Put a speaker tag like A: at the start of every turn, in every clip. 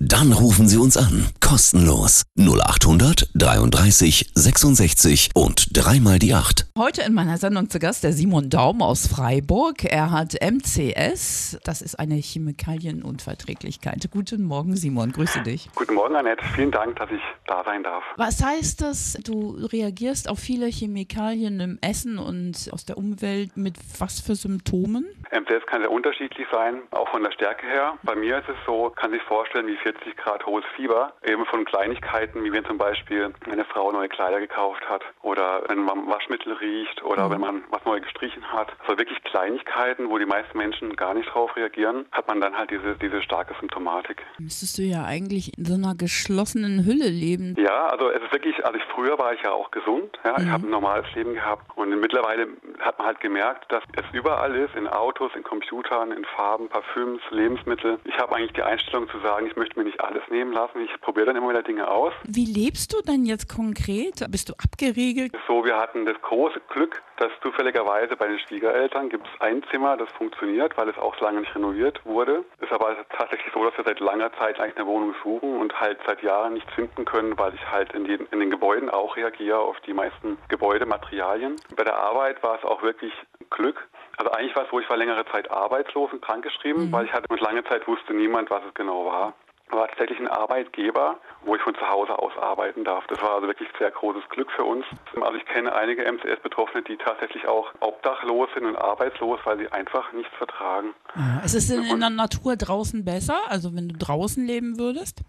A: Dann rufen Sie uns an. Kostenlos. 0800 33 66 und dreimal die 8.
B: Heute in meiner Sendung zu Gast der Simon Daum aus Freiburg. Er hat MCS, das ist eine Chemikalienunverträglichkeit. Guten Morgen, Simon, grüße dich.
C: Guten Morgen, Annette. Vielen Dank, dass ich da sein darf.
B: Was heißt das? Du reagierst auf viele Chemikalien im Essen und aus der Umwelt mit was für Symptomen?
C: MCS kann sehr unterschiedlich sein, auch von der Stärke her. Bei mir ist es so, kann sich vorstellen, wie 40 Grad hohes Fieber, eben von Kleinigkeiten, wie wenn zum Beispiel eine Frau neue Kleider gekauft hat oder wenn man Waschmittel riecht oder mhm. wenn man was neu gestrichen hat. Also wirklich Kleinigkeiten, wo die meisten Menschen gar nicht drauf reagieren, hat man dann halt diese, diese starke Symptomatik.
B: Müsstest du ja eigentlich in so einer geschlossenen Hülle leben.
C: Ja, also es ist wirklich, also ich, früher war ich ja auch gesund, ja, mhm. ich habe ein normales Leben gehabt und mittlerweile hat man halt gemerkt, dass es überall ist, in Autos, in Computern, in Farben, Parfüms, Lebensmittel. Ich habe eigentlich die Einstellung zu sagen, ich möchte mir nicht alles nehmen lassen, ich probiere dann immer wieder Dinge aus.
B: Wie lebst du denn jetzt konkret? Bist du abgeriegelt?
C: So, wir hatten das große Glück, dass zufälligerweise bei den Schwiegereltern gibt es ein Zimmer, das funktioniert, weil es auch lange nicht renoviert wurde. Ist aber tatsächlich so, dass wir seit langer Zeit eigentlich eine Wohnung suchen und halt seit Jahren nichts finden können, weil ich halt in den, in den Gebäuden auch reagiere auf die meisten Gebäudematerialien. Bei der Arbeit war es auch wirklich Glück. Also eigentlich war es so, ich war längere Zeit arbeitslos und krankgeschrieben, mhm. weil ich hatte lange Zeit wusste niemand, was es genau war war tatsächlich ein Arbeitgeber, wo ich von zu Hause aus arbeiten darf. Das war also wirklich sehr großes Glück für uns. Also ich kenne einige MCS-Betroffene, die tatsächlich auch obdachlos sind und arbeitslos, weil sie einfach nichts vertragen.
B: Ja, ist es denn in der Natur draußen besser, also wenn du draußen leben würdest?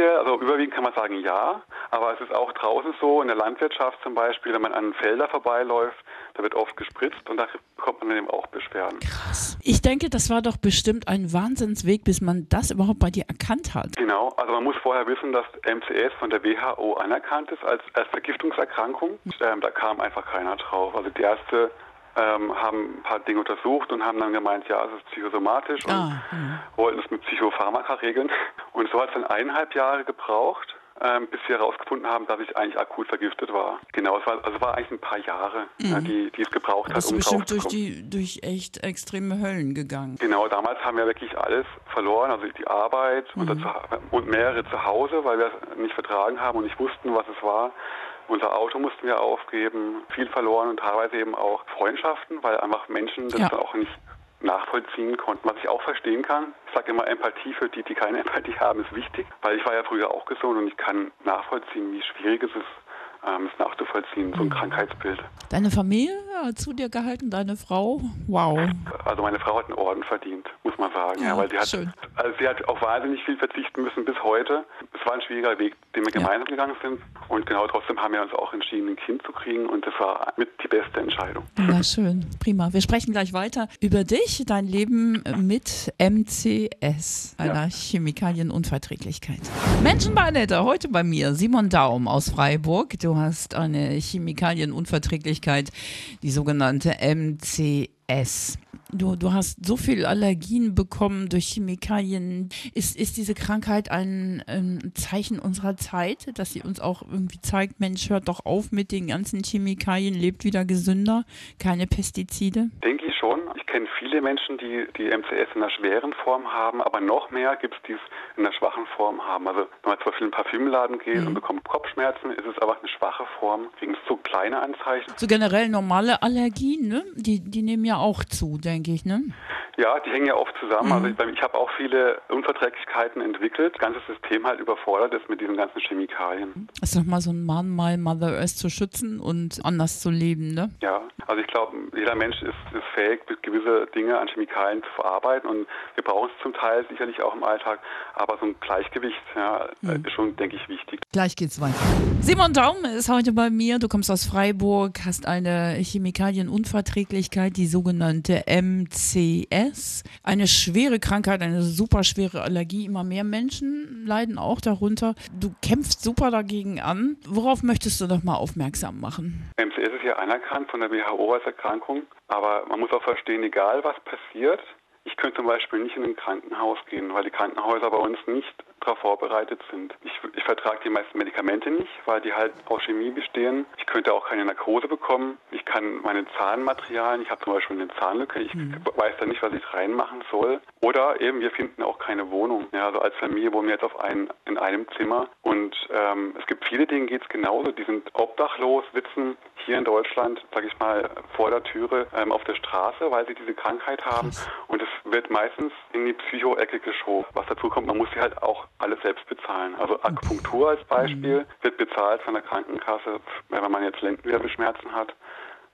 C: Prinzipiell, also überwiegend kann man sagen ja, aber es ist auch draußen so, in der Landwirtschaft zum Beispiel, wenn man an Felder vorbeiläuft, da wird oft gespritzt und da bekommt man eben auch Beschwerden.
B: Krass. Ich denke, das war doch bestimmt ein Wahnsinnsweg, bis man das überhaupt bei dir erkannt hat.
C: Genau, also man muss vorher wissen, dass MCS von der WHO anerkannt ist als, als Vergiftungserkrankung. Ähm, da kam einfach keiner drauf. Also die erste ähm, haben ein paar Dinge untersucht und haben dann gemeint, ja, es ist psychosomatisch und ah, ja. wollten es mit Psychopharmaka regeln. Und so hat es dann eineinhalb Jahre gebraucht, ähm, bis wir herausgefunden haben, dass ich eigentlich akut vergiftet war. Genau, es war, also es war eigentlich ein paar Jahre, mhm. ja, die, die es gebraucht hat, um
B: bestimmt durch die durch echt extreme Höllen gegangen.
C: Genau, damals haben wir wirklich alles verloren, also die Arbeit mhm. und, und mehrere zu Hause, weil wir es nicht vertragen haben und nicht wussten, was es war. Unser Auto mussten wir aufgeben, viel verloren und teilweise eben auch Freundschaften, weil einfach Menschen das ja. auch nicht nachvollziehen konnten, was ich auch verstehen kann. Ich sage immer, Empathie für die, die keine Empathie haben, ist wichtig, weil ich war ja früher auch gesund und ich kann nachvollziehen, wie schwierig es ist, ähm, es nachzuvollziehen, so ein mhm. Krankheitsbild.
B: Deine Familie hat zu dir gehalten, deine Frau? Wow.
C: Also meine Frau hat einen Orden verdient, muss man sagen. Ja, ja weil sie hat, schön. Also sie hat auch wahnsinnig viel verzichten müssen bis heute. Es war ein schwieriger Weg, den wir gemeinsam ja. gegangen sind. Und genau trotzdem haben wir uns auch entschieden, ein Kind zu kriegen. Und das war mit die beste Entscheidung.
B: Ja, schön. Prima. Wir sprechen gleich weiter über dich, dein Leben mit MCS, einer ja. Chemikalienunverträglichkeit. Menschenbeinette, heute bei mir Simon Daum aus Freiburg. Du hast eine Chemikalienunverträglichkeit, die sogenannte MCS. Du, du hast so viel Allergien bekommen durch Chemikalien. Ist, ist diese Krankheit ein, ein Zeichen unserer Zeit, dass sie uns auch irgendwie zeigt, Mensch, hört doch auf mit den ganzen Chemikalien, lebt wieder gesünder, keine Pestizide?
C: Denke kenne viele Menschen, die die MCS in einer schweren Form haben, aber noch mehr gibt es, die es in einer schwachen Form haben. Also wenn man zum Beispiel in einen Parfümladen geht mhm. und bekommt Kopfschmerzen, ist es aber eine schwache Form, kriegen es so kleine Anzeichen.
B: So generell normale Allergien, ne? die, die nehmen ja auch zu, denke ich, ne?
C: Ja, die hängen ja oft zusammen. Mhm. Also ich, ich habe auch viele Unverträglichkeiten entwickelt. Das ganze System halt überfordert ist mit diesen ganzen Chemikalien.
B: Das ist doch mal so ein Mann, mal Mother Earth zu schützen und anders zu leben, ne?
C: Ja, also ich glaube, jeder Mensch ist, ist fähig, gewisse Dinge an Chemikalien zu verarbeiten und wir brauchen es zum Teil sicherlich auch im Alltag, aber so ein Gleichgewicht ja, mhm. ist schon, denke ich, wichtig.
B: Gleich geht's weiter. Simon Daum ist heute bei mir. Du kommst aus Freiburg, hast eine Chemikalienunverträglichkeit, die sogenannte MCS. Eine schwere Krankheit, eine super schwere Allergie. Immer mehr Menschen leiden auch darunter. Du kämpfst super dagegen an. Worauf möchtest du noch mal aufmerksam machen?
C: MCS ist ja anerkannt von der WHO als Erkrankung, aber man muss auch verstehen, egal was passiert, ich könnte zum Beispiel nicht in ein Krankenhaus gehen, weil die Krankenhäuser bei uns nicht darauf vorbereitet sind. Ich, ich vertrage die meisten Medikamente nicht, weil die halt aus Chemie bestehen. Ich könnte auch keine Narkose bekommen. Ich kann meine Zahnmaterialien, ich habe zum Beispiel eine Zahnlücke, ich mhm. weiß da nicht, was ich reinmachen soll. Oder eben, wir finden auch keine Wohnung. Ja, also als Familie wohnen wir jetzt auf ein, in einem Zimmer und ähm, es gibt viele, denen geht es genauso. Die sind obdachlos, sitzen hier in Deutschland, sage ich mal, vor der Türe ähm, auf der Straße, weil sie diese Krankheit haben. Und es wird meistens in die Psycho-Ecke geschoben. Was dazu kommt, man muss sie halt auch alles selbst bezahlen. Also Akupunktur als Beispiel wird bezahlt von der Krankenkasse, wenn man jetzt Lendenwirbelschmerzen hat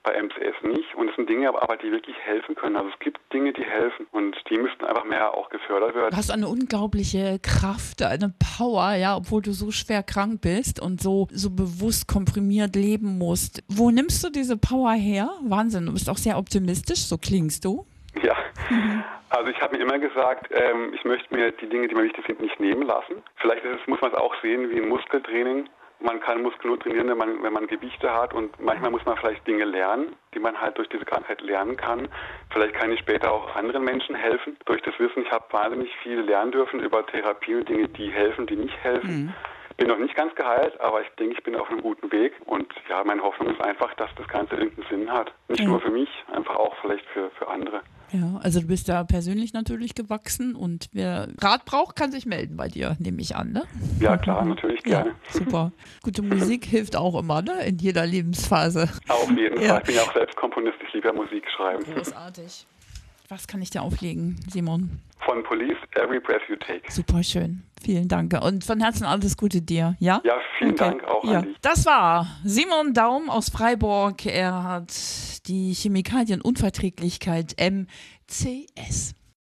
C: bei MCS nicht. Und es sind Dinge aber, die wirklich helfen können. Also es gibt Dinge, die helfen und die müssten einfach mehr auch gefördert werden.
B: Du hast eine unglaubliche Kraft, eine Power, ja, obwohl du so schwer krank bist und so, so bewusst komprimiert leben musst. Wo nimmst du diese Power her? Wahnsinn, du bist auch sehr optimistisch, so klingst du.
C: Ja. Mhm. Also ich habe mir immer gesagt, ähm, ich möchte mir die Dinge, die mir wichtig sind, nicht nehmen lassen. Vielleicht es, muss man es auch sehen wie ein Muskeltraining man kann Muskeln nur trainieren, wenn man, wenn man Gewichte hat und manchmal muss man vielleicht Dinge lernen, die man halt durch diese Krankheit lernen kann. Vielleicht kann ich später auch anderen Menschen helfen. Durch das Wissen, ich habe wahnsinnig viel lernen dürfen über Therapie und Dinge, die helfen, die nicht helfen. Mhm. Bin noch nicht ganz geheilt, aber ich denke, ich bin auf einem guten Weg. Und ja, meine Hoffnung ist einfach, dass das Ganze irgendeinen Sinn hat. Nicht ja. nur für mich, einfach auch vielleicht für, für andere.
B: Ja, also du bist da persönlich natürlich gewachsen und wer Rat braucht, kann sich melden bei dir, nehme ich an, ne?
C: Ja, klar, natürlich gerne.
B: Ja, super. Gute Musik hilft auch immer, ne? In jeder Lebensphase.
C: Auf jeden ja. Fall. Ich bin ja auch selbst Komponist, ich liebe ja Musik schreiben.
B: Großartig. Was kann ich dir auflegen, Simon?
C: Von Police, Every Breath You Take.
B: Super schön. Vielen Dank. Und von Herzen alles Gute dir, ja?
C: Ja, vielen okay. Dank auch ja. an dich.
B: Das war Simon Daum aus Freiburg. Er hat die Chemikalienunverträglichkeit MCS.